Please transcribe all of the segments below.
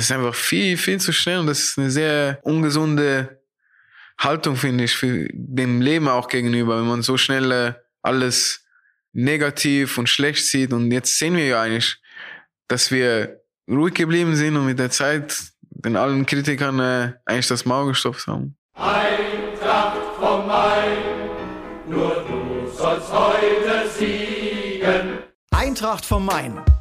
Das ist einfach viel, viel zu schnell und das ist eine sehr ungesunde Haltung, finde ich, für dem Leben auch gegenüber, wenn man so schnell äh, alles negativ und schlecht sieht. Und jetzt sehen wir ja eigentlich, dass wir ruhig geblieben sind und mit der Zeit den allen Kritikern äh, eigentlich das Maul gestopft haben. Eintracht vom Main, nur du sollst heute siegen. Eintracht vom Main,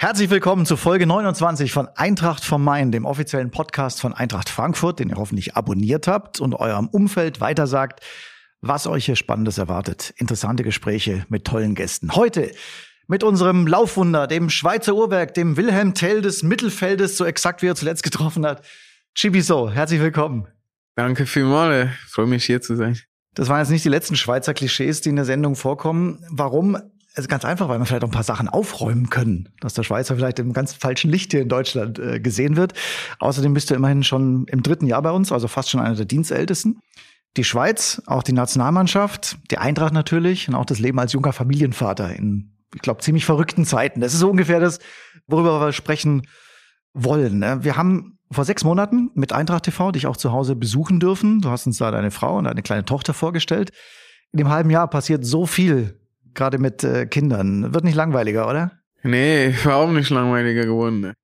Herzlich willkommen zu Folge 29 von Eintracht vom Main, dem offiziellen Podcast von Eintracht Frankfurt, den ihr hoffentlich abonniert habt und eurem Umfeld weitersagt, was euch hier Spannendes erwartet. Interessante Gespräche mit tollen Gästen. Heute mit unserem Laufwunder, dem Schweizer Uhrwerk, dem Wilhelm Tell des Mittelfeldes, so exakt wie er zuletzt getroffen hat. Chibiso, herzlich willkommen. Danke vielmals, freue mich hier zu sein. Das waren jetzt nicht die letzten Schweizer Klischees, die in der Sendung vorkommen. Warum? Also ganz einfach, weil wir vielleicht auch ein paar Sachen aufräumen können, dass der Schweizer vielleicht im ganz falschen Licht hier in Deutschland äh, gesehen wird. Außerdem bist du immerhin schon im dritten Jahr bei uns, also fast schon einer der Dienstältesten. Die Schweiz, auch die Nationalmannschaft, die Eintracht natürlich und auch das Leben als junger Familienvater in ich glaube, ziemlich verrückten Zeiten. Das ist so ungefähr das, worüber wir sprechen wollen. Ne? Wir haben vor sechs Monaten mit Eintracht TV dich auch zu Hause besuchen dürfen. Du hast uns da deine Frau und deine kleine Tochter vorgestellt. In dem halben Jahr passiert so viel, gerade mit äh, Kindern. Wird nicht langweiliger, oder? Nee, überhaupt nicht langweiliger geworden.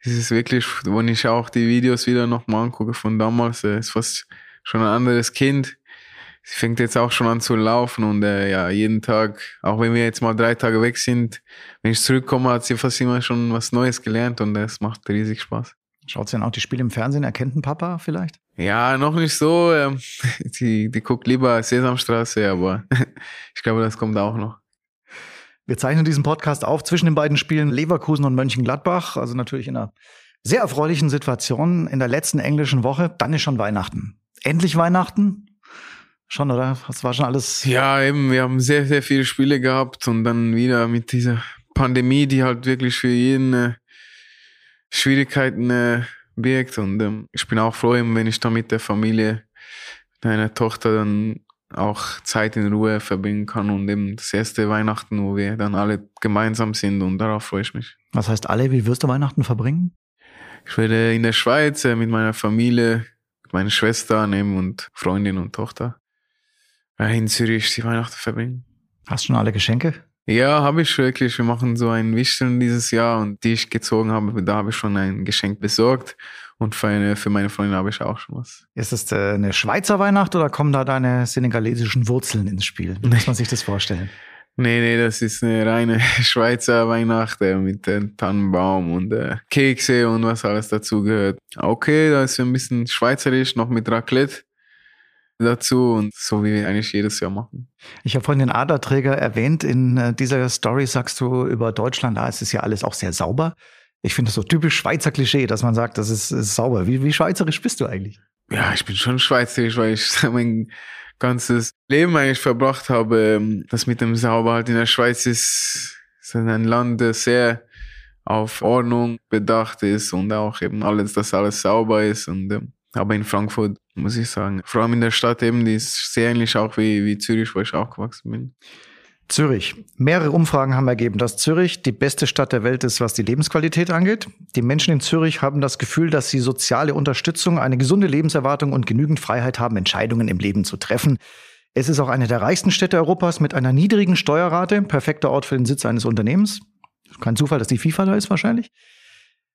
Es ist wirklich, wenn ich auch die Videos wieder nochmal angucke von damals, äh, ist fast schon ein anderes Kind sie fängt jetzt auch schon an zu laufen und äh, ja, jeden Tag, auch wenn wir jetzt mal drei Tage weg sind, wenn ich zurückkomme, hat sie fast immer schon was Neues gelernt und das macht riesig Spaß. Schaut sie dann auch die Spiele im Fernsehen? Erkennt ein Papa vielleicht? Ja, noch nicht so. Ähm, die, die guckt lieber Sesamstraße, aber ich glaube, das kommt auch noch. Wir zeichnen diesen Podcast auf zwischen den beiden Spielen Leverkusen und Mönchengladbach, also natürlich in einer sehr erfreulichen Situation in der letzten englischen Woche. Dann ist schon Weihnachten. Endlich Weihnachten. Schon, oder? Das war schon alles. Ja, eben, wir haben sehr, sehr viele Spiele gehabt und dann wieder mit dieser Pandemie, die halt wirklich für jeden äh, Schwierigkeiten äh, birgt. Und ähm, ich bin auch froh, wenn ich da mit der Familie, meiner Tochter dann auch Zeit in Ruhe verbringen kann und eben das erste Weihnachten, wo wir dann alle gemeinsam sind und darauf freue ich mich. Was heißt alle? Wie wirst du Weihnachten verbringen? Ich werde in der Schweiz äh, mit meiner Familie, mit meiner Schwester nehmen und Freundin und Tochter in Zürich die Weihnachten verbringen. Hast du schon alle Geschenke? Ja, habe ich wirklich. Wir machen so ein Wichteln dieses Jahr und die ich gezogen habe, da habe ich schon ein Geschenk besorgt. Und für, eine, für meine Freundin habe ich auch schon was. Ist das äh, eine Schweizer Weihnacht oder kommen da deine senegalesischen Wurzeln ins Spiel? Wie muss man sich das vorstellen? Nee, nee, das ist eine reine Schweizer Weihnacht äh, mit dem Tannenbaum und äh, Kekse und was alles dazu gehört. Okay, da ist ein bisschen schweizerisch, noch mit Raclette dazu und so wie wir eigentlich jedes Jahr machen. Ich habe vorhin den Aderträger erwähnt. In äh, dieser Story sagst du über Deutschland, da ist es ja alles auch sehr sauber. Ich finde das so typisch Schweizer Klischee, dass man sagt, das ist, ist sauber. Wie, wie schweizerisch bist du eigentlich? Ja, ich bin schon schweizerisch, weil ich mein ganzes Leben eigentlich verbracht habe. Ähm, das mit dem Sauber halt in der Schweiz ist, ist ein Land, das sehr auf Ordnung bedacht ist und auch eben alles, dass alles sauber ist und ähm, aber in Frankfurt, muss ich sagen, vor allem in der Stadt eben, die ist sehr ähnlich auch wie, wie Zürich, wo ich aufgewachsen bin. Zürich. Mehrere Umfragen haben ergeben, dass Zürich die beste Stadt der Welt ist, was die Lebensqualität angeht. Die Menschen in Zürich haben das Gefühl, dass sie soziale Unterstützung, eine gesunde Lebenserwartung und genügend Freiheit haben, Entscheidungen im Leben zu treffen. Es ist auch eine der reichsten Städte Europas mit einer niedrigen Steuerrate, perfekter Ort für den Sitz eines Unternehmens. Kein Zufall, dass die FIFA da ist wahrscheinlich.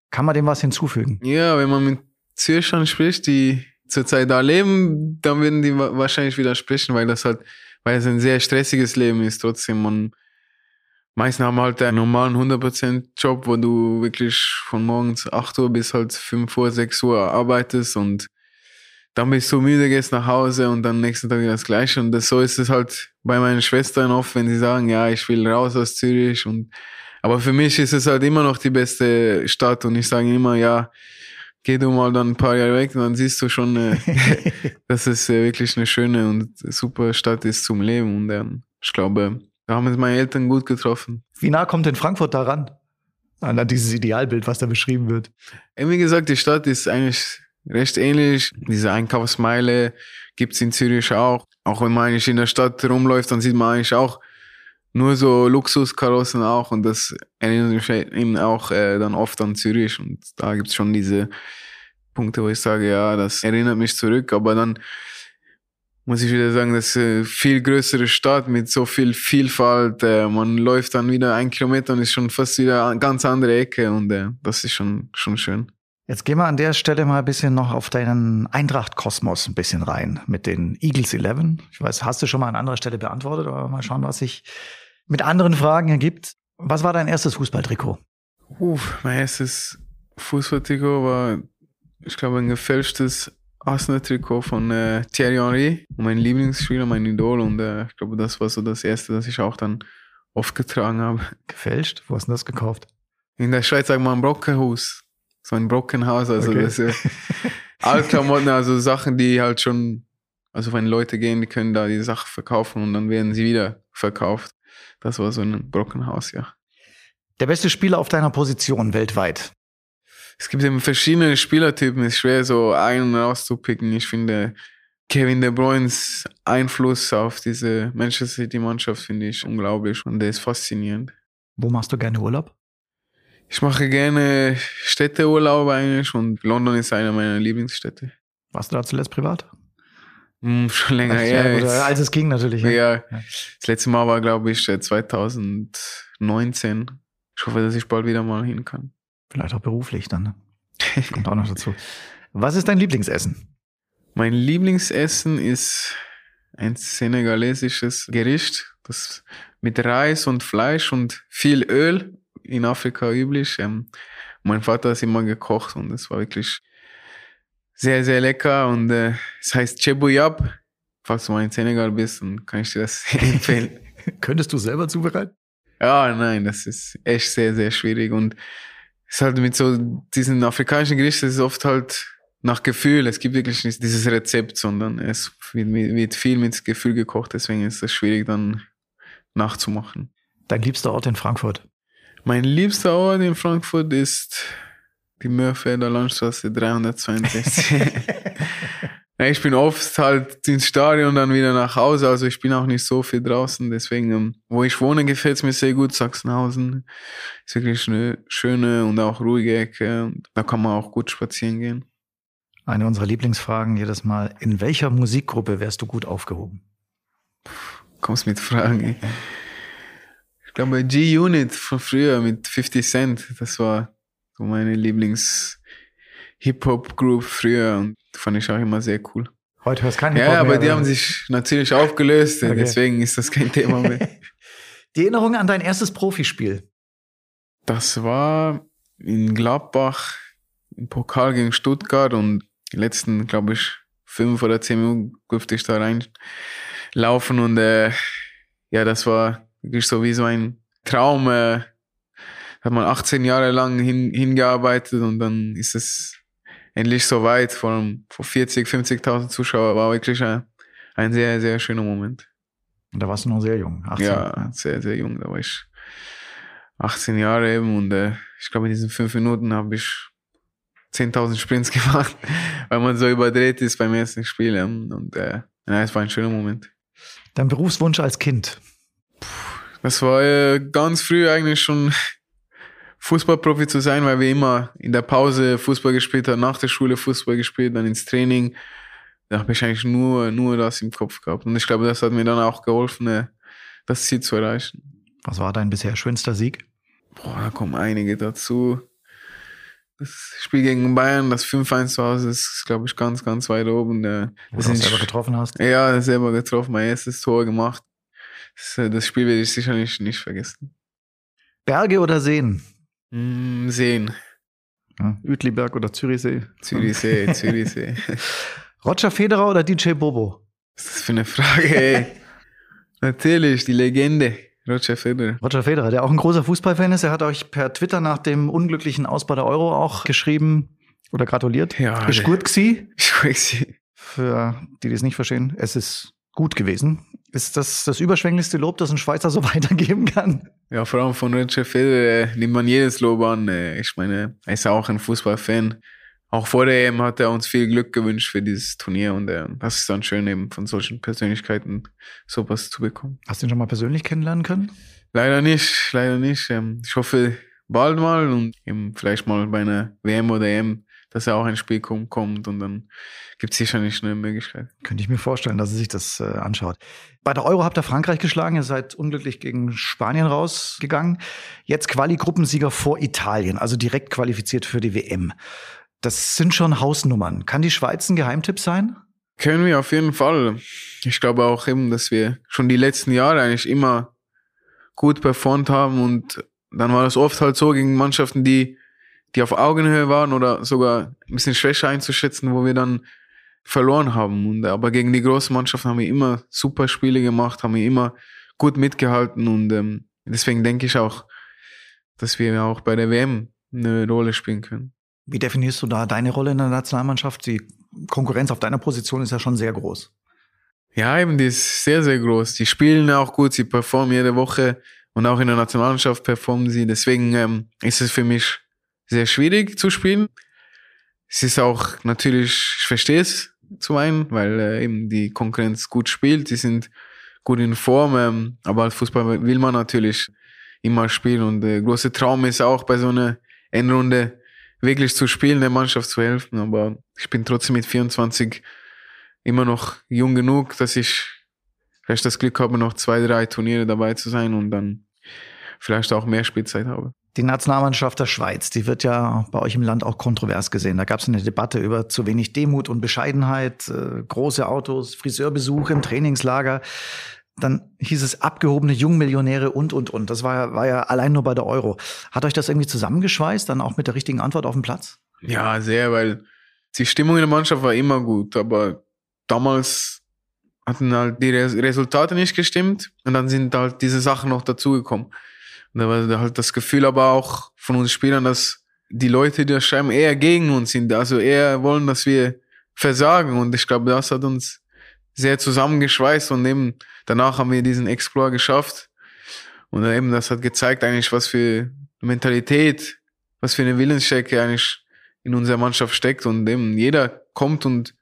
Kann man dem was hinzufügen? Ja, wenn man mit Zürchern spricht, die zurzeit da leben, dann würden die wahrscheinlich widersprechen, weil das halt, weil es ein sehr stressiges Leben ist. Trotzdem, man, meisten haben halt einen normalen 100% Job, wo du wirklich von morgens 8 Uhr bis halt 5 Uhr, 6 Uhr arbeitest und dann bist du müde, gehst nach Hause und dann nächsten Tag das Gleiche. Und das, so ist es halt bei meinen Schwestern oft, wenn sie sagen, ja, ich will raus aus Zürich und, aber für mich ist es halt immer noch die beste Stadt und ich sage immer, ja, geh du mal dann ein paar Jahre weg und dann siehst du schon, äh, dass es äh, wirklich eine schöne und super Stadt ist zum Leben. Und ähm, ich glaube, da haben es meine Eltern gut getroffen. Wie nah kommt denn Frankfurt daran? An dieses Idealbild, was da beschrieben wird. Wie gesagt, die Stadt ist eigentlich recht ähnlich. Diese Einkaufsmeile gibt's in Zürich auch. Auch wenn man eigentlich in der Stadt rumläuft, dann sieht man eigentlich auch nur so Luxuskarossen auch und das erinnert mich eben auch äh, dann oft an Zürich und da gibt's schon diese Punkte, wo ich sage, ja, das erinnert mich zurück, aber dann muss ich wieder sagen, das ist eine viel größere Stadt mit so viel Vielfalt. Äh, man läuft dann wieder ein Kilometer und ist schon fast wieder eine ganz andere Ecke und äh, das ist schon, schon schön. Jetzt gehen wir an der Stelle mal ein bisschen noch auf deinen Eintracht-Kosmos ein bisschen rein mit den Eagles 11. Ich weiß, hast du schon mal an anderer Stelle beantwortet, aber mal schauen, was sich mit anderen Fragen ergibt. Was war dein erstes Fußballtrikot? Uff, mein erstes Fußballtrikot war, ich glaube, ein gefälschtes Arsenal-Trikot von äh, Thierry Henry, mein Lieblingsspieler, mein Idol. Und äh, ich glaube, das war so das erste, das ich auch dann oft getragen habe. Gefälscht? Wo hast du das gekauft? In der Schweiz sagt man Brockenhaus. So ein Brockenhaus. Also okay. das äh, Altklamotten, also Sachen, die halt schon, also wenn Leute gehen, die können da die Sachen verkaufen und dann werden sie wieder verkauft. Das war so ein Brockenhaus, ja. Der beste Spieler auf deiner Position weltweit? Es gibt eben verschiedene Spielertypen. Es ist schwer, so einen rauszupicken. Ich finde, Kevin De Bruynes Einfluss auf diese Manchester City-Mannschaft finde ich unglaublich und der ist faszinierend. Wo machst du gerne Urlaub? Ich mache gerne Städteurlaub eigentlich und London ist eine meiner Lieblingsstädte. Warst du da zuletzt privat? Hm, schon länger her. Ja, ja, als es ging natürlich. Ja. ja. Das letzte Mal war, glaube ich, 2019. Ich hoffe, dass ich bald wieder mal hin kann. Vielleicht auch beruflich dann. Ne? Kommt auch noch dazu. Was ist dein Lieblingsessen? Mein Lieblingsessen ist ein senegalesisches Gericht, das mit Reis und Fleisch und viel Öl in Afrika üblich. Ähm, mein Vater hat immer gekocht und es war wirklich sehr, sehr lecker und äh, es heißt Chebouyab. Falls du mal in Senegal bist, dann kann ich dir das empfehlen. Könntest du selber zubereiten? Ja, nein, das ist echt sehr, sehr schwierig und es ist halt mit so diesen afrikanischen Gerichten ist oft halt nach Gefühl. Es gibt wirklich nicht dieses Rezept, sondern es wird, wird viel mit Gefühl gekocht, deswegen ist es schwierig dann nachzumachen. Dein liebster Ort in Frankfurt? Mein liebster Ort in Frankfurt ist die Mörfelder Landstraße 362. ich bin oft halt ins Stadion und dann wieder nach Hause, also ich bin auch nicht so viel draußen, deswegen, ähm, wo ich wohne, gefällt es mir sehr gut. Sachsenhausen ist wirklich eine schöne und auch ruhige Ecke da kann man auch gut spazieren gehen. Eine unserer Lieblingsfragen jedes Mal, in welcher Musikgruppe wärst du gut aufgehoben? Puh, kommst mit Fragen. Ich glaube G-Unit von früher mit 50 Cent, das war so meine Lieblings-Hip-Hop-Group früher und fand ich auch immer sehr cool. Heute hörst du keinen Ja, aber die haben sich natürlich aufgelöst, okay. deswegen ist das kein Thema mehr. Die Erinnerung an dein erstes Profispiel? Das war in Gladbach im Pokal gegen Stuttgart und die letzten, glaube ich, fünf oder zehn Minuten durfte ich da reinlaufen und äh, ja, das war wirklich so wie so ein Traum, äh, hat man 18 Jahre lang hin, hingearbeitet und dann ist es endlich so weit. Vor, vor 40, 50.000 Zuschauer war wirklich ein, ein sehr, sehr schöner Moment. Und da warst du noch sehr jung, 18. Ja, sehr, sehr jung. Da war ich 18 Jahre eben und äh, ich glaube, in diesen fünf Minuten habe ich 10.000 Sprints gemacht, weil man so überdreht ist beim ersten Spiel. Und äh, ja, es war ein schöner Moment. Dein Berufswunsch als Kind? Das war äh, ganz früh eigentlich schon Fußballprofi zu sein, weil wir immer in der Pause Fußball gespielt haben, nach der Schule Fußball gespielt, dann ins Training. Da habe ich eigentlich nur, nur das im Kopf gehabt. Und ich glaube, das hat mir dann auch geholfen, äh, das Ziel zu erreichen. Was war dein bisher schönster Sieg? Boah, da kommen einige dazu. Das Spiel gegen Bayern, das 5-1 zu Hause, ist, glaube ich, ganz, ganz weit oben. Wo du selber getroffen hast? Ja, selber getroffen, mein erstes Tor gemacht. Das, das Spiel werde ich sicherlich nicht vergessen. Berge oder Seen? Mm, Seen. Ja, Uetliberg oder Zürichsee? Zürichsee, Zürichsee. Roger Federer oder DJ Bobo? Was ist das für eine Frage, ey? Natürlich, die Legende. Roger Federer. Roger Federer, der auch ein großer Fußballfan ist. Er hat euch per Twitter nach dem unglücklichen Ausbau der Euro auch geschrieben, oder gratuliert. Ja, ist gut gewesen. Für die, die es nicht verstehen, es ist gut gewesen. Ist das das überschwänglichste Lob, das ein Schweizer so weitergeben kann? Ja, vor allem von Roger Federer äh, nimmt man jedes Lob an. Äh, ich meine, er ist auch ein Fußballfan. Auch vor der EM hat er uns viel Glück gewünscht für dieses Turnier und äh, das ist dann schön, eben von solchen Persönlichkeiten sowas zu bekommen. Hast du ihn schon mal persönlich kennenlernen können? Leider nicht, leider nicht. Ähm, ich hoffe bald mal und eben vielleicht mal bei einer WM oder EM dass er auch ins Spiel kommt, kommt und dann gibt es sicherlich eine Möglichkeit. Könnte ich mir vorstellen, dass er sich das äh, anschaut. Bei der Euro habt ihr Frankreich geschlagen, ihr seid unglücklich gegen Spanien rausgegangen. Jetzt Quali-Gruppensieger vor Italien, also direkt qualifiziert für die WM. Das sind schon Hausnummern. Kann die Schweiz ein Geheimtipp sein? Können wir auf jeden Fall. Ich glaube auch eben, dass wir schon die letzten Jahre eigentlich immer gut performt haben und dann war das oft halt so gegen Mannschaften, die die auf Augenhöhe waren oder sogar ein bisschen schwächer einzuschätzen, wo wir dann verloren haben. Und, aber gegen die großen Mannschaften haben wir immer super Spiele gemacht, haben wir immer gut mitgehalten und ähm, deswegen denke ich auch, dass wir auch bei der WM eine Rolle spielen können. Wie definierst du da deine Rolle in der Nationalmannschaft? Die Konkurrenz auf deiner Position ist ja schon sehr groß. Ja, eben, die ist sehr, sehr groß. Die spielen auch gut, sie performen jede Woche und auch in der Nationalmannschaft performen sie. Deswegen ähm, ist es für mich sehr schwierig zu spielen. Es ist auch natürlich, ich verstehe es zu einen, weil äh, eben die Konkurrenz gut spielt, die sind gut in Form, ähm, aber als Fußball will man natürlich immer spielen und der große Traum ist auch bei so einer Endrunde wirklich zu spielen, der Mannschaft zu helfen, aber ich bin trotzdem mit 24 immer noch jung genug, dass ich vielleicht das Glück habe, noch zwei, drei Turniere dabei zu sein und dann vielleicht auch mehr Spielzeit habe. Die Nationalmannschaft der Schweiz, die wird ja bei euch im Land auch kontrovers gesehen. Da gab es eine Debatte über zu wenig Demut und Bescheidenheit, äh, große Autos, Friseurbesuche im Trainingslager. Dann hieß es abgehobene Jungmillionäre und, und, und. Das war, war ja allein nur bei der Euro. Hat euch das irgendwie zusammengeschweißt, dann auch mit der richtigen Antwort auf dem Platz? Ja, sehr, weil die Stimmung in der Mannschaft war immer gut, aber damals hatten halt die Resultate nicht gestimmt und dann sind halt diese Sachen noch dazugekommen. Da war halt das Gefühl aber auch von uns Spielern, dass die Leute, die das schreiben, eher gegen uns sind. Also eher wollen, dass wir versagen. Und ich glaube, das hat uns sehr zusammengeschweißt und eben danach haben wir diesen Explore geschafft. Und eben das hat gezeigt eigentlich, was für Mentalität, was für eine Willensstärke eigentlich in unserer Mannschaft steckt. Und eben jeder kommt und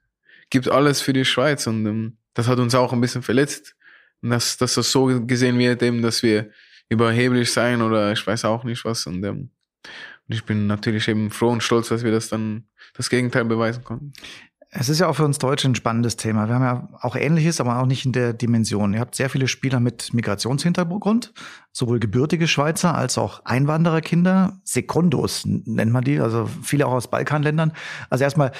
gibt alles für die Schweiz. Und ähm, das hat uns auch ein bisschen verletzt. Dass, dass das so gesehen wird, eben, dass wir überheblich sein oder ich weiß auch nicht was. Und, ähm, und ich bin natürlich eben froh und stolz, dass wir das dann das Gegenteil beweisen konnten. Es ist ja auch für uns Deutsche ein spannendes Thema. Wir haben ja auch Ähnliches, aber auch nicht in der Dimension. Ihr habt sehr viele Spieler mit Migrationshintergrund, sowohl gebürtige Schweizer als auch Einwandererkinder. Sekundos nennt man die, also viele auch aus Balkanländern. Also erstmal,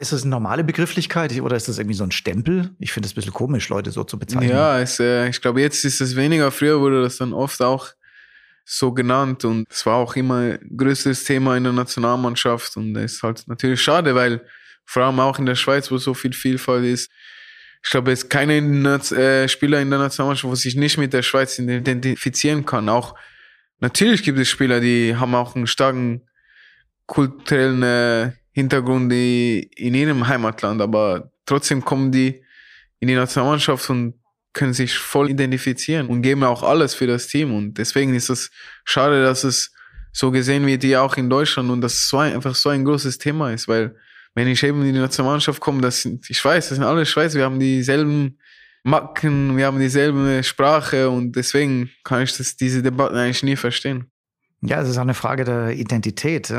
ist das eine normale Begrifflichkeit oder ist das irgendwie so ein Stempel? Ich finde es ein bisschen komisch, Leute so zu bezeichnen. Ja, es, äh, ich glaube, jetzt ist es weniger. Früher wurde das dann oft auch so genannt und es war auch immer ein größtes Thema in der Nationalmannschaft und es ist halt natürlich schade, weil vor allem auch in der Schweiz, wo so viel Vielfalt ist, ich glaube, es ist keiner äh, Spieler in der Nationalmannschaft, wo sich nicht mit der Schweiz identifizieren kann. Auch natürlich gibt es Spieler, die haben auch einen starken kulturellen äh, Hintergrund in ihrem Heimatland, aber trotzdem kommen die in die Nationalmannschaft und können sich voll identifizieren und geben auch alles für das Team. Und deswegen ist es schade, dass es so gesehen wird wie auch in Deutschland und dass es so ein, einfach so ein großes Thema ist, weil wenn ich eben in die Nationalmannschaft komme, das sind, ich weiß, das sind alle Schweizer, wir haben dieselben Macken, wir haben dieselbe Sprache und deswegen kann ich das, diese Debatten eigentlich nie verstehen. Ja, es ist auch eine Frage der Identität.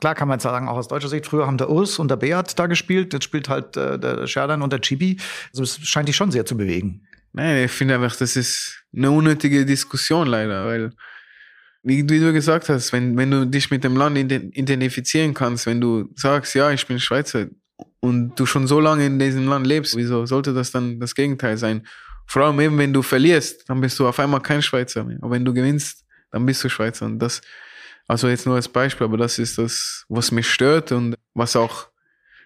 Klar kann man jetzt sagen, auch aus deutscher Sicht, früher haben der Urs und der Beat da gespielt, jetzt spielt halt äh, der Scherdan und der Chibi. Also es scheint dich schon sehr zu bewegen. Nein, ich finde einfach, das ist eine unnötige Diskussion leider, weil, wie, wie du gesagt hast, wenn, wenn du dich mit dem Land identifizieren kannst, wenn du sagst, ja, ich bin Schweizer und du schon so lange in diesem Land lebst, wieso sollte das dann das Gegenteil sein? Vor allem eben, wenn du verlierst, dann bist du auf einmal kein Schweizer mehr. Aber wenn du gewinnst, dann bist du Schweizer. Und das, also jetzt nur als Beispiel, aber das ist das, was mich stört und was auch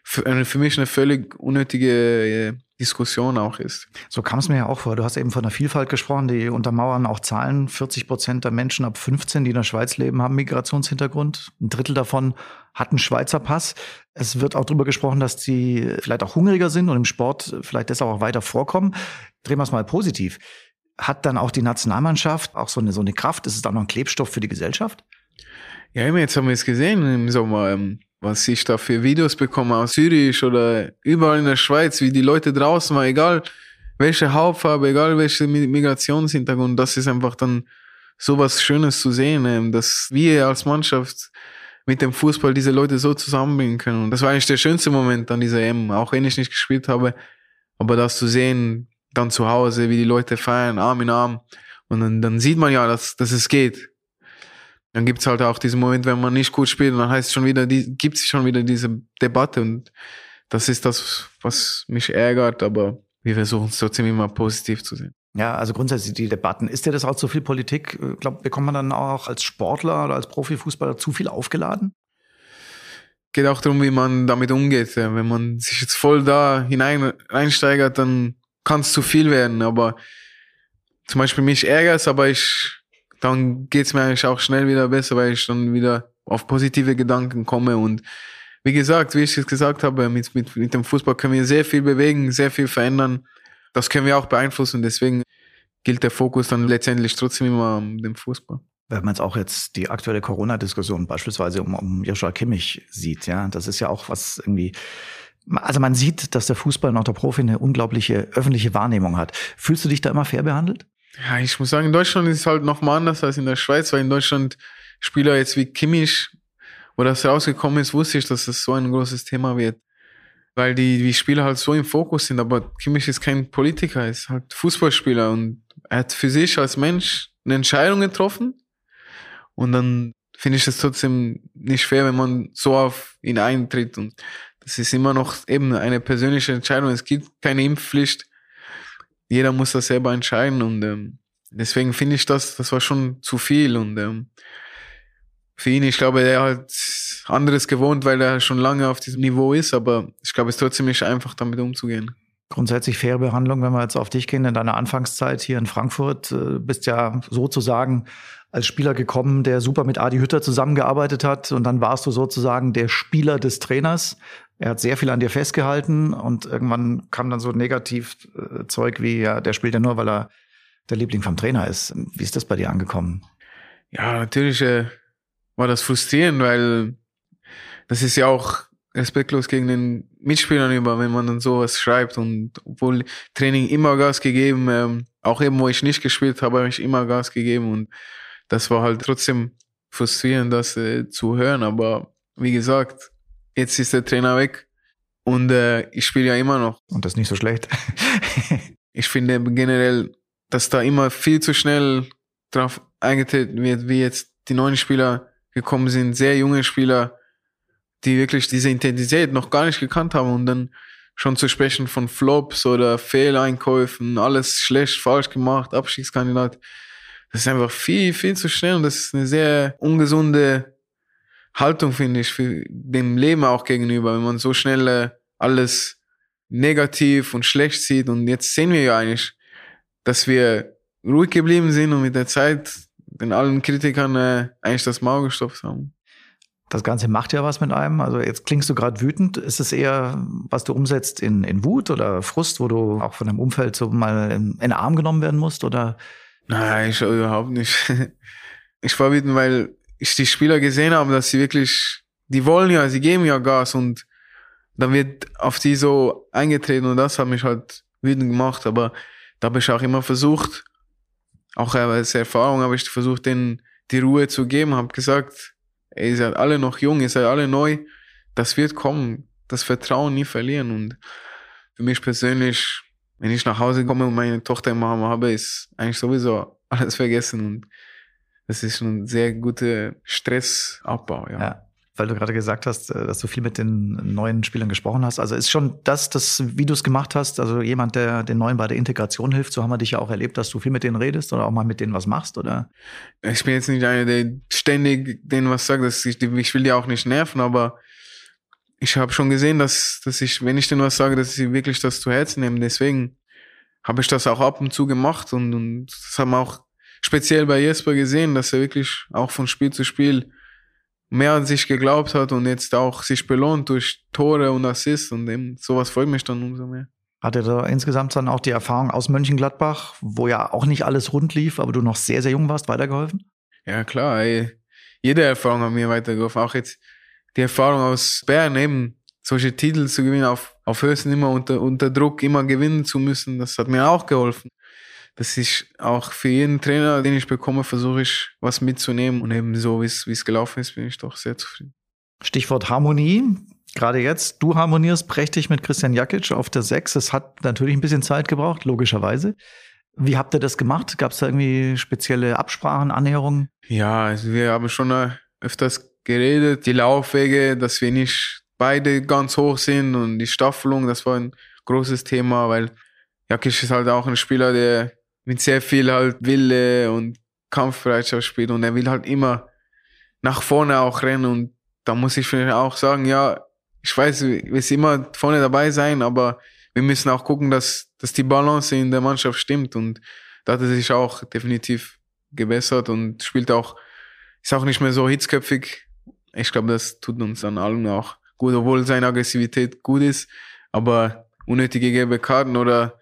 für, für mich eine völlig unnötige äh, Diskussion auch ist. So kam es mir ja auch vor. Du hast eben von der Vielfalt gesprochen, die untermauern auch Zahlen. 40 Prozent der Menschen ab 15, die in der Schweiz leben, haben Migrationshintergrund. Ein Drittel davon hat einen Schweizer Pass. Es wird auch darüber gesprochen, dass die vielleicht auch hungriger sind und im Sport vielleicht deshalb auch weiter vorkommen. Drehen wir es mal positiv. Hat dann auch die Nationalmannschaft auch so eine, so eine Kraft? Ist es dann noch ein Klebstoff für die Gesellschaft? Ja, jetzt haben wir es gesehen im Sommer. Ähm, was ich da für Videos bekomme aus Zürich oder überall in der Schweiz, wie die Leute draußen waren, egal welche Hauptfarbe, egal welche Migrationshintergrund, das ist einfach dann so was Schönes zu sehen, ähm, dass wir als Mannschaft mit dem Fußball diese Leute so zusammenbringen können. Und das war eigentlich der schönste Moment an dieser EM, auch wenn ich nicht gespielt habe, aber das zu sehen, dann zu Hause, wie die Leute feiern, Arm in Arm. Und dann, dann sieht man ja, dass, dass es geht dann gibt's halt auch diesen Moment, wenn man nicht gut spielt, und dann heißt es schon wieder, die, gibt's schon wieder diese Debatte und das ist das, was mich ärgert, aber wir versuchen es trotzdem immer positiv zu sehen. Ja, also grundsätzlich die Debatten. Ist dir das auch zu viel Politik? Ich glaube, bekommt man dann auch als Sportler oder als Profifußballer zu viel aufgeladen? Geht auch darum, wie man damit umgeht. Wenn man sich jetzt voll da hinein einsteigert, dann kann es zu viel werden. Aber zum Beispiel mich ärgert aber ich dann geht's mir eigentlich auch schnell wieder besser, weil ich dann wieder auf positive Gedanken komme. Und wie gesagt, wie ich es gesagt habe, mit, mit, mit dem Fußball können wir sehr viel bewegen, sehr viel verändern. Das können wir auch beeinflussen. Deswegen gilt der Fokus dann letztendlich trotzdem immer den Fußball. Wenn man jetzt auch jetzt die aktuelle Corona-Diskussion beispielsweise um, um Joshua Kimmich sieht, ja, das ist ja auch was irgendwie, also man sieht, dass der Fußball der Profi eine unglaubliche öffentliche Wahrnehmung hat. Fühlst du dich da immer fair behandelt? Ja, ich muss sagen, in Deutschland ist es halt noch mal anders als in der Schweiz, weil in Deutschland Spieler jetzt wie Kimmich, wo das rausgekommen ist, wusste ich, dass das so ein großes Thema wird. Weil die, die Spieler halt so im Fokus sind, aber Kimmich ist kein Politiker, ist halt Fußballspieler und er hat für sich als Mensch eine Entscheidung getroffen und dann finde ich es trotzdem nicht fair, wenn man so auf ihn eintritt und das ist immer noch eben eine persönliche Entscheidung. Es gibt keine Impfpflicht jeder muss das selber entscheiden und ähm, deswegen finde ich das, das war schon zu viel und ähm, für ihn, ich glaube, er hat anderes gewohnt, weil er schon lange auf diesem Niveau ist, aber ich glaube, es ist trotzdem nicht einfach, damit umzugehen. Grundsätzlich faire Behandlung, wenn wir jetzt auf dich gehen, in deiner Anfangszeit hier in Frankfurt, äh, bist ja sozusagen als Spieler gekommen, der super mit Adi Hütter zusammengearbeitet hat und dann warst du sozusagen der Spieler des Trainers. Er hat sehr viel an dir festgehalten und irgendwann kam dann so negativ äh, Zeug wie, ja, der spielt ja nur, weil er der Liebling vom Trainer ist. Wie ist das bei dir angekommen? Ja, natürlich äh, war das frustrierend, weil das ist ja auch respektlos gegen den Mitspielern über, wenn man dann sowas schreibt und obwohl Training immer Gas gegeben, ähm, auch eben wo ich nicht gespielt habe, habe ich immer Gas gegeben und das war halt trotzdem frustrierend, das äh, zu hören, aber wie gesagt, Jetzt ist der Trainer weg und äh, ich spiele ja immer noch. Und das ist nicht so schlecht. ich finde generell, dass da immer viel zu schnell drauf eingetreten wird, wie jetzt die neuen Spieler gekommen sind, sehr junge Spieler, die wirklich diese Intensität noch gar nicht gekannt haben und dann schon zu sprechen von Flops oder Fehleinkäufen, alles schlecht, falsch gemacht, Abstiegskandidat. Das ist einfach viel, viel zu schnell und das ist eine sehr ungesunde Haltung, finde ich, für dem Leben auch gegenüber, wenn man so schnell äh, alles negativ und schlecht sieht. Und jetzt sehen wir ja eigentlich, dass wir ruhig geblieben sind und mit der Zeit den allen Kritikern äh, eigentlich das Maul gestopft haben. Das Ganze macht ja was mit einem. Also jetzt klingst du gerade wütend. Ist es eher, was du umsetzt in, in Wut oder Frust, wo du auch von deinem Umfeld so mal in, in den Arm genommen werden musst? Oder? Nein, ich überhaupt nicht. Ich war wütend, weil ich die Spieler gesehen habe, dass sie wirklich, die wollen ja, sie geben ja Gas und dann wird auf die so eingetreten und das hat mich halt wütend gemacht, aber da habe ich auch immer versucht, auch als Erfahrung habe ich versucht, denen die Ruhe zu geben, habe gesagt, ey, ihr seid alle noch jung, ihr seid alle neu, das wird kommen, das Vertrauen nie verlieren und für mich persönlich, wenn ich nach Hause komme und meine Tochter im Arm habe, ist eigentlich sowieso alles vergessen und das ist ein sehr guter Stressabbau, ja. ja. Weil du gerade gesagt hast, äh, dass du viel mit den neuen Spielern gesprochen hast. Also ist schon das, das, wie du es gemacht hast, also jemand, der den Neuen bei der Integration hilft, so haben wir dich ja auch erlebt, dass du viel mit denen redest oder auch mal mit denen was machst, oder? Ich bin jetzt nicht einer, der ständig denen was sagt. Dass ich, ich will die auch nicht nerven, aber ich habe schon gesehen, dass, dass ich, wenn ich denn was sage, dass sie wirklich das zu Herzen nehmen. Deswegen habe ich das auch ab und zu gemacht und, und das haben wir auch speziell bei Jesper gesehen, dass er wirklich auch von Spiel zu Spiel mehr an sich geglaubt hat und jetzt auch sich belohnt durch Tore und Assists und eben sowas freut mich dann umso mehr. Hat er da insgesamt dann auch die Erfahrung aus Mönchengladbach, wo ja auch nicht alles rund lief, aber du noch sehr, sehr jung warst, weitergeholfen? Ja, klar. Ey. Jede Erfahrung hat mir weitergeholfen. Auch jetzt die Erfahrung aus Bern eben, solche Titel zu gewinnen, auf, auf höchsten immer unter, unter Druck immer gewinnen zu müssen, das hat mir auch geholfen. Das ist auch für jeden Trainer, den ich bekomme, versuche ich was mitzunehmen und eben so, wie es gelaufen ist, bin ich doch sehr zufrieden. Stichwort Harmonie. Gerade jetzt, du harmonierst prächtig mit Christian Jakic auf der 6. Es hat natürlich ein bisschen Zeit gebraucht, logischerweise. Wie habt ihr das gemacht? Gab es da irgendwie spezielle Absprachen, Annäherungen? Ja, also wir haben schon äh, öfters geredet, die Laufwege, dass wir nicht beide ganz hoch sind und die Staffelung, das war ein großes Thema, weil Jakic ist halt auch ein Spieler, der mit sehr viel halt Wille und Kampfbereitschaft spielt. Und er will halt immer nach vorne auch rennen. Und da muss ich vielleicht auch sagen, ja, ich weiß, wir müssen immer vorne dabei sein, aber wir müssen auch gucken, dass, dass die Balance in der Mannschaft stimmt. Und da hat er sich auch definitiv gebessert und spielt auch, ist auch nicht mehr so hitzköpfig, ich glaube, das tut uns an allen auch gut, obwohl seine Aggressivität gut ist. Aber unnötige gelbe Karten oder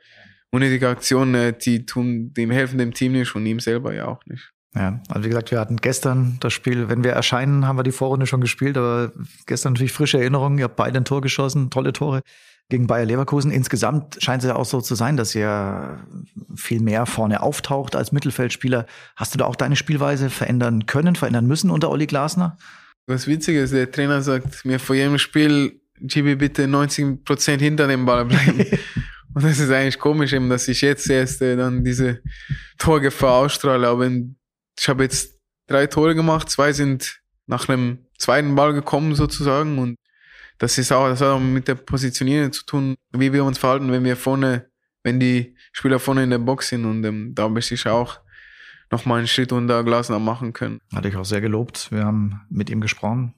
unnötige Aktionen, die tun dem helfen dem Team nicht und ihm selber ja auch nicht. Ja, also wie gesagt, wir hatten gestern das Spiel, wenn wir erscheinen, haben wir die Vorrunde schon gespielt, aber gestern natürlich frische Erinnerungen. Ihr habt beide ein Tor geschossen, tolle Tore gegen Bayer Leverkusen. Insgesamt scheint es ja auch so zu sein, dass ihr viel mehr vorne auftaucht als Mittelfeldspieler. Hast du da auch deine Spielweise verändern können, verändern müssen unter Olli Glasner? Was witzig ist, der Trainer sagt mir vor jedem Spiel, Gibi, bitte 90 Prozent hinter dem Ball bleiben. Und das ist eigentlich komisch, eben, dass ich jetzt erst äh, dann diese Torgefahr ausstrahle. Aber ich habe jetzt drei Tore gemacht, zwei sind nach einem zweiten Ball gekommen sozusagen. Und das ist auch, das hat auch mit der Positionierung zu tun, wie wir uns verhalten, wenn wir vorne, wenn die Spieler vorne in der Box sind. Und ähm, da möchte ich auch nochmal einen Schritt unter Glasner machen können. Hatte ich auch sehr gelobt. Wir haben mit ihm gesprochen.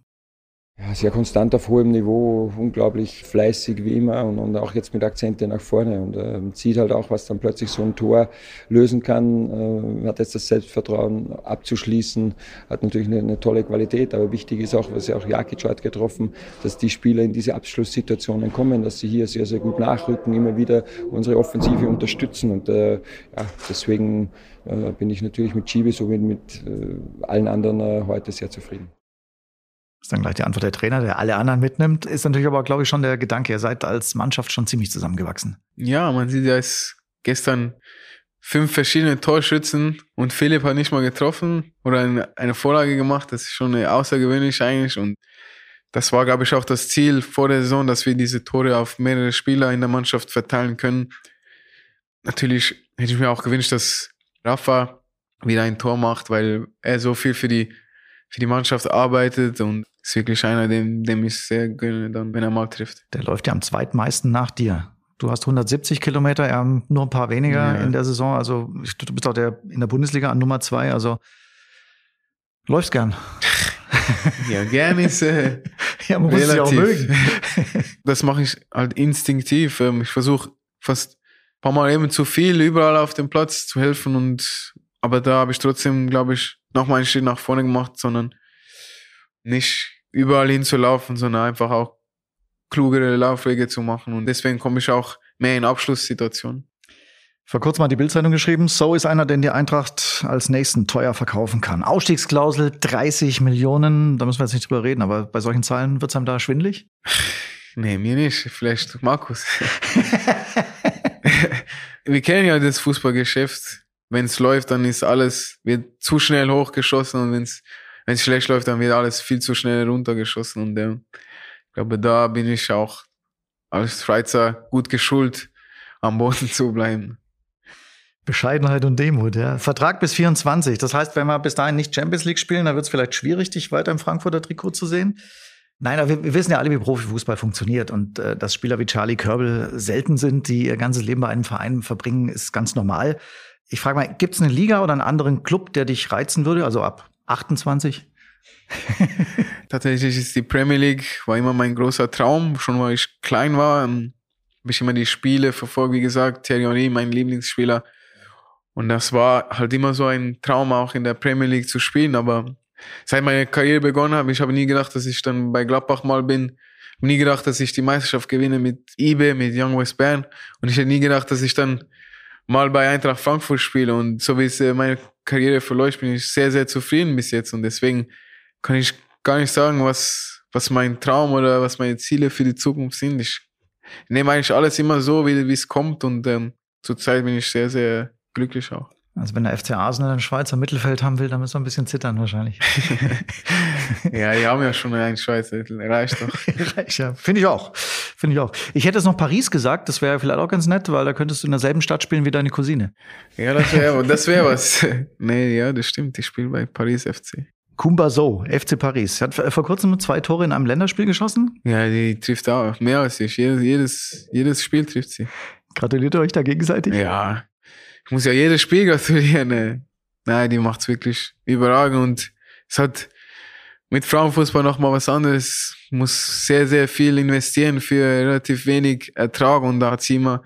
Ja, sehr konstant auf hohem Niveau, unglaublich fleißig wie immer und, und auch jetzt mit Akzente nach vorne und äh, sieht halt auch, was dann plötzlich so ein Tor lösen kann. Äh, hat jetzt das Selbstvertrauen abzuschließen, hat natürlich eine, eine, tolle Qualität, aber wichtig ist auch, was ja auch Jakic hat getroffen, dass die Spieler in diese Abschlusssituationen kommen, dass sie hier sehr, sehr gut nachrücken, immer wieder unsere Offensive unterstützen und äh, ja, deswegen äh, bin ich natürlich mit Chibi sowie mit äh, allen anderen äh, heute sehr zufrieden. Ist dann gleich die Antwort der Trainer, der alle anderen mitnimmt. Ist natürlich aber, glaube ich, schon der Gedanke, ihr seid als Mannschaft schon ziemlich zusammengewachsen. Ja, man sieht ja es gestern fünf verschiedene Torschützen und Philipp hat nicht mal getroffen oder eine Vorlage gemacht. Das ist schon außergewöhnlich eigentlich und das war, glaube ich, auch das Ziel vor der Saison, dass wir diese Tore auf mehrere Spieler in der Mannschaft verteilen können. Natürlich hätte ich mir auch gewünscht, dass Rafa wieder ein Tor macht, weil er so viel für die, für die Mannschaft arbeitet und ist wirklich einer, dem, dem ich sehr gönne, dann, wenn er mal trifft. Der läuft ja am zweitmeisten nach dir. Du hast 170 Kilometer, er nur ein paar weniger ja. in der Saison. Also du bist auch der in der Bundesliga an Nummer zwei. Also läufst gern. ja, gern ist äh, ja, man relativ. muss es ja auch mögen. das mache ich halt instinktiv. Ähm, ich versuche fast paar Mal eben zu viel, überall auf dem Platz zu helfen und aber da habe ich trotzdem, glaube ich, nochmal einen Schritt nach vorne gemacht, sondern nicht überall hinzulaufen, sondern einfach auch klugere Laufwege zu machen und deswegen komme ich auch mehr in Abschlusssituationen. Vor kurzem hat die Bildzeitung geschrieben, so ist einer, den die Eintracht als nächsten teuer verkaufen kann. Ausstiegsklausel 30 Millionen, da müssen wir jetzt nicht drüber reden, aber bei solchen Zahlen wird es einem da schwindlig? Nee, mir nicht. Vielleicht Markus. wir kennen ja das Fußballgeschäft. Wenn es läuft, dann ist alles, wird zu schnell hochgeschossen und wenn es schlecht läuft, dann wird alles viel zu schnell runtergeschossen. Und äh, ich glaube, da bin ich auch als Schweizer gut geschult, am Boden zu bleiben. Bescheidenheit und Demut, ja. Vertrag bis 24. Das heißt, wenn wir bis dahin nicht Champions League spielen, dann wird es vielleicht schwierig, dich weiter im Frankfurter Trikot zu sehen. Nein, aber wir, wir wissen ja alle, wie Profifußball funktioniert und äh, dass Spieler wie Charlie Körbel selten sind, die ihr ganzes Leben bei einem Verein verbringen, ist ganz normal. Ich frage mal, gibt es eine Liga oder einen anderen Club, der dich reizen würde, also ab 28? Tatsächlich ist die Premier League war immer mein großer Traum, schon weil ich klein war. Habe ich immer die Spiele verfolgt, wie gesagt, Thierry Henry, mein Lieblingsspieler. Und das war halt immer so ein Traum, auch in der Premier League zu spielen. Aber seit meine Karriere begonnen habe, ich habe nie gedacht, dass ich dann bei Gladbach mal bin. Nie gedacht, dass ich die Meisterschaft gewinne mit IBE, mit Young West Bern. Und ich hätte nie gedacht, dass ich dann mal bei Eintracht Frankfurt spiele. Und so wie es äh, meine Karriere verläuft, bin ich sehr, sehr zufrieden bis jetzt. Und deswegen kann ich gar nicht sagen, was, was mein Traum oder was meine Ziele für die Zukunft sind. Ich nehme eigentlich alles immer so, wie, es kommt. Und ähm, zurzeit bin ich sehr, sehr glücklich auch. Also wenn der FC Arsenal ein Schweizer Mittelfeld haben will, dann müssen wir ein bisschen zittern wahrscheinlich. ja, die haben ja schon einen Schweizer Mittel. Reicht doch. Reicht, ja. Finde ich auch. Finde ich auch. Ich hätte jetzt noch Paris gesagt, das wäre vielleicht auch ganz nett, weil da könntest du in derselben Stadt spielen wie deine Cousine. Ja, das wäre das wär was. nee, ja, das stimmt. Ich spiele bei Paris FC. Kumba So, FC Paris. Hat vor kurzem zwei Tore in einem Länderspiel geschossen. Ja, die trifft auch mehr als ich. Jedes, jedes, jedes Spiel trifft sie. Gratuliert ihr euch da gegenseitig? Ja, ich muss ja jedes Spiel gratulieren. Ne? Nein, die macht's wirklich überragend und es hat mit Frauenfußball noch mal was anderes. Muss sehr, sehr viel investieren für relativ wenig Ertrag und da hat sie immer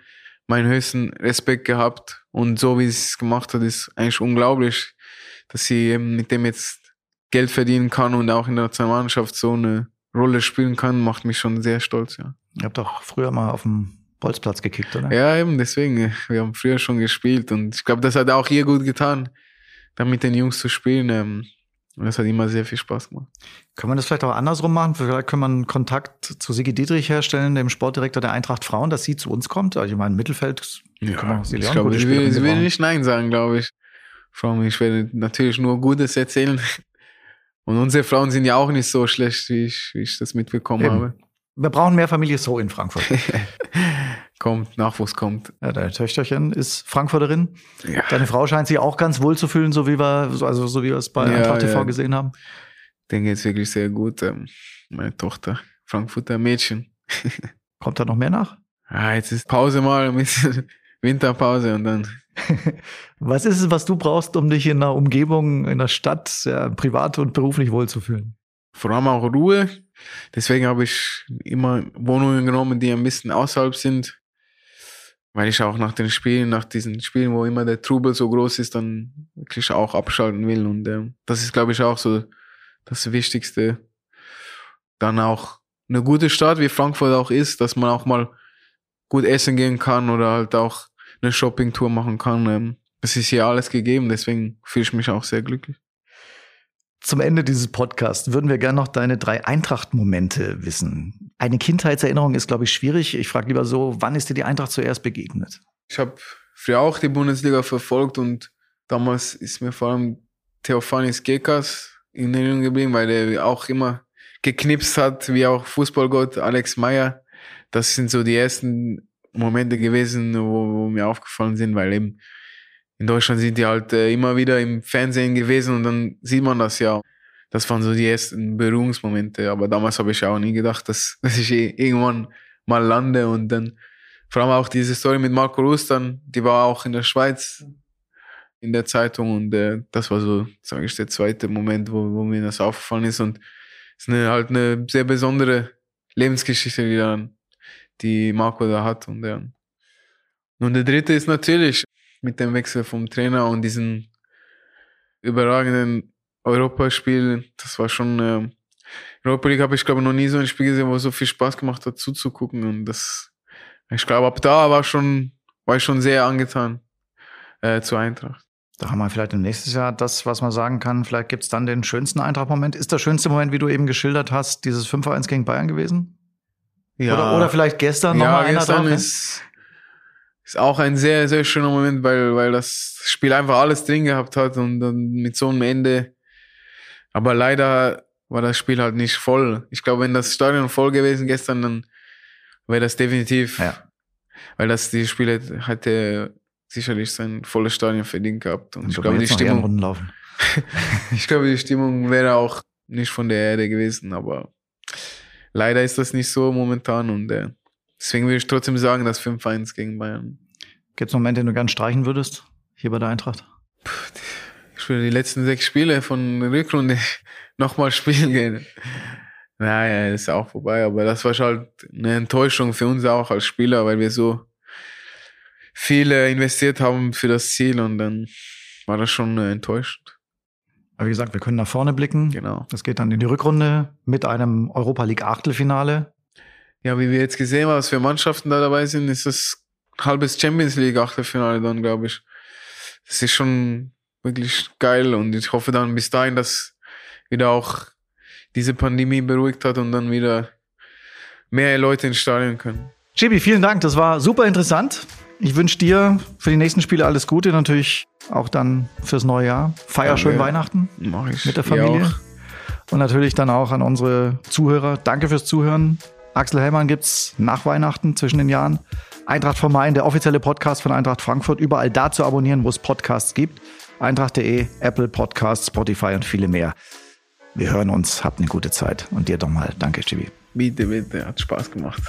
meinen höchsten Respekt gehabt. Und so wie sie es gemacht hat, ist eigentlich unglaublich, dass sie eben mit dem jetzt Geld verdienen kann und auch in der Nationalmannschaft so eine Rolle spielen kann, macht mich schon sehr stolz, ja. Ihr habt doch früher mal auf dem Bolzplatz gekickt, oder? Ja, eben, deswegen. Wir haben früher schon gespielt und ich glaube, das hat auch ihr gut getan, da mit den Jungs zu spielen. Ähm, das hat immer sehr viel Spaß gemacht. Kann man das vielleicht auch andersrum machen? Vielleicht kann man Kontakt zu Sigi Dietrich herstellen, dem Sportdirektor der Eintracht Frauen, dass sie zu uns kommt. Also ich meine, Mittelfeld. Ja, ich glaube, sie will, sie will nicht Nein sagen, glaube ich. Ich werde natürlich nur Gutes erzählen. Und unsere Frauen sind ja auch nicht so schlecht, wie ich, wie ich das mitbekommen Eben. habe. Wir brauchen mehr Familie So in Frankfurt. kommt, Nachwuchs kommt. Ja, deine Töchterchen ist Frankfurterin. Ja. Deine Frau scheint sich auch ganz wohl zu fühlen, so wie wir, also so wie wir es bei ja, Eintracht TV gesehen haben. Denke jetzt wirklich sehr gut. Ähm, meine Tochter, Frankfurter Mädchen. Kommt da noch mehr nach? Ja, jetzt ist Pause mal, ein bisschen Winterpause und dann. was ist es, was du brauchst, um dich in einer Umgebung, in der Stadt, ja, privat und beruflich wohlzufühlen? Vor allem auch Ruhe. Deswegen habe ich immer Wohnungen genommen, die ein bisschen außerhalb sind, weil ich auch nach den Spielen, nach diesen Spielen, wo immer der Trubel so groß ist, dann wirklich auch abschalten will. Und äh, das ist, glaube ich, auch so das Wichtigste. Dann auch eine gute Stadt, wie Frankfurt auch ist, dass man auch mal gut essen gehen kann oder halt auch eine Shoppingtour machen kann. Ähm, es ist hier alles gegeben, deswegen fühle ich mich auch sehr glücklich. Zum Ende dieses Podcasts würden wir gerne noch deine drei Eintracht-Momente wissen. Eine Kindheitserinnerung ist, glaube ich, schwierig. Ich frage lieber so, wann ist dir die Eintracht zuerst begegnet? Ich habe früher auch die Bundesliga verfolgt und damals ist mir vor allem Theophanis Gekas in Erinnerung geblieben, weil der auch immer geknipst hat, wie auch Fußballgott Alex Meyer. Das sind so die ersten Momente gewesen, wo, wo mir aufgefallen sind, weil eben in Deutschland sind die halt äh, immer wieder im Fernsehen gewesen und dann sieht man das ja. Das waren so die ersten Berührungsmomente. Aber damals habe ich auch nie gedacht, dass, dass ich irgendwann mal lande und dann vor allem auch diese Story mit Marco Rustern, die war auch in der Schweiz in der Zeitung und äh, das war so, sage ich, der zweite Moment, wo, wo mir das aufgefallen ist und es ist eine, halt eine sehr besondere Lebensgeschichte, die dann, die Marco da hat und ja. Und der dritte ist natürlich mit dem Wechsel vom Trainer und diesen überragenden Europaspiel, das war schon, äh, Europa League habe ich glaube noch nie so ein Spiel gesehen, wo so viel Spaß gemacht hat zuzugucken und das, ich glaube ab da war schon, war ich schon sehr angetan äh, zur Eintracht. Da haben wir vielleicht im nächsten Jahr das, was man sagen kann. Vielleicht gibt es dann den schönsten Eintracht-Moment. Ist der schönste Moment, wie du eben geschildert hast, dieses 5-1 gegen Bayern gewesen? Ja. Oder, oder vielleicht gestern ja, nochmal einer gestern drauf? Ist, ist auch ein sehr, sehr schöner Moment, weil, weil das Spiel einfach alles drin gehabt hat und dann mit so einem Ende. Aber leider war das Spiel halt nicht voll. Ich glaube, wenn das Stadion voll gewesen gestern, dann wäre das definitiv, ja. weil das die Spiele hätte sicherlich sein volles Stadion verdient gehabt. Und, und ich glaube, die Stimmung, ich glaube, die Stimmung wäre auch nicht von der Erde gewesen, aber leider ist das nicht so momentan und äh, Deswegen würde ich trotzdem sagen, dass 5-1 gegen Bayern. Gibt es einen Moment, den du gern streichen würdest, hier bei der Eintracht? Ich für die letzten sechs Spiele von der Rückrunde nochmal spielen gehen. Naja, ist auch vorbei, aber das war schon halt eine Enttäuschung für uns auch als Spieler, weil wir so viel investiert haben für das Ziel und dann war das schon enttäuschend. Aber wie gesagt, wir können nach vorne blicken. Genau. Das geht dann in die Rückrunde mit einem Europa League Achtelfinale. Ja, wie wir jetzt gesehen haben, was für Mannschaften da dabei sind, ist das halbes Champions League Achtelfinale dann, glaube ich. Das ist schon wirklich geil und ich hoffe dann bis dahin, dass wieder auch diese Pandemie beruhigt hat und dann wieder mehr Leute ins Stadion können. Chibi, vielen Dank. Das war super interessant. Ich wünsche dir für die nächsten Spiele alles Gute, natürlich auch dann fürs neue Jahr. Feier ja, schön Weihnachten mach ich. mit der Familie. Und natürlich dann auch an unsere Zuhörer. Danke fürs Zuhören. Axel Hellmann gibt's nach Weihnachten zwischen den Jahren. Eintracht vom Main, der offizielle Podcast von Eintracht Frankfurt, überall da zu abonnieren, wo es Podcasts gibt. Eintracht.de, Apple Podcasts, Spotify und viele mehr. Wir hören uns, habt eine gute Zeit und dir doch mal danke, Chibi. Bitte, bitte, hat Spaß gemacht.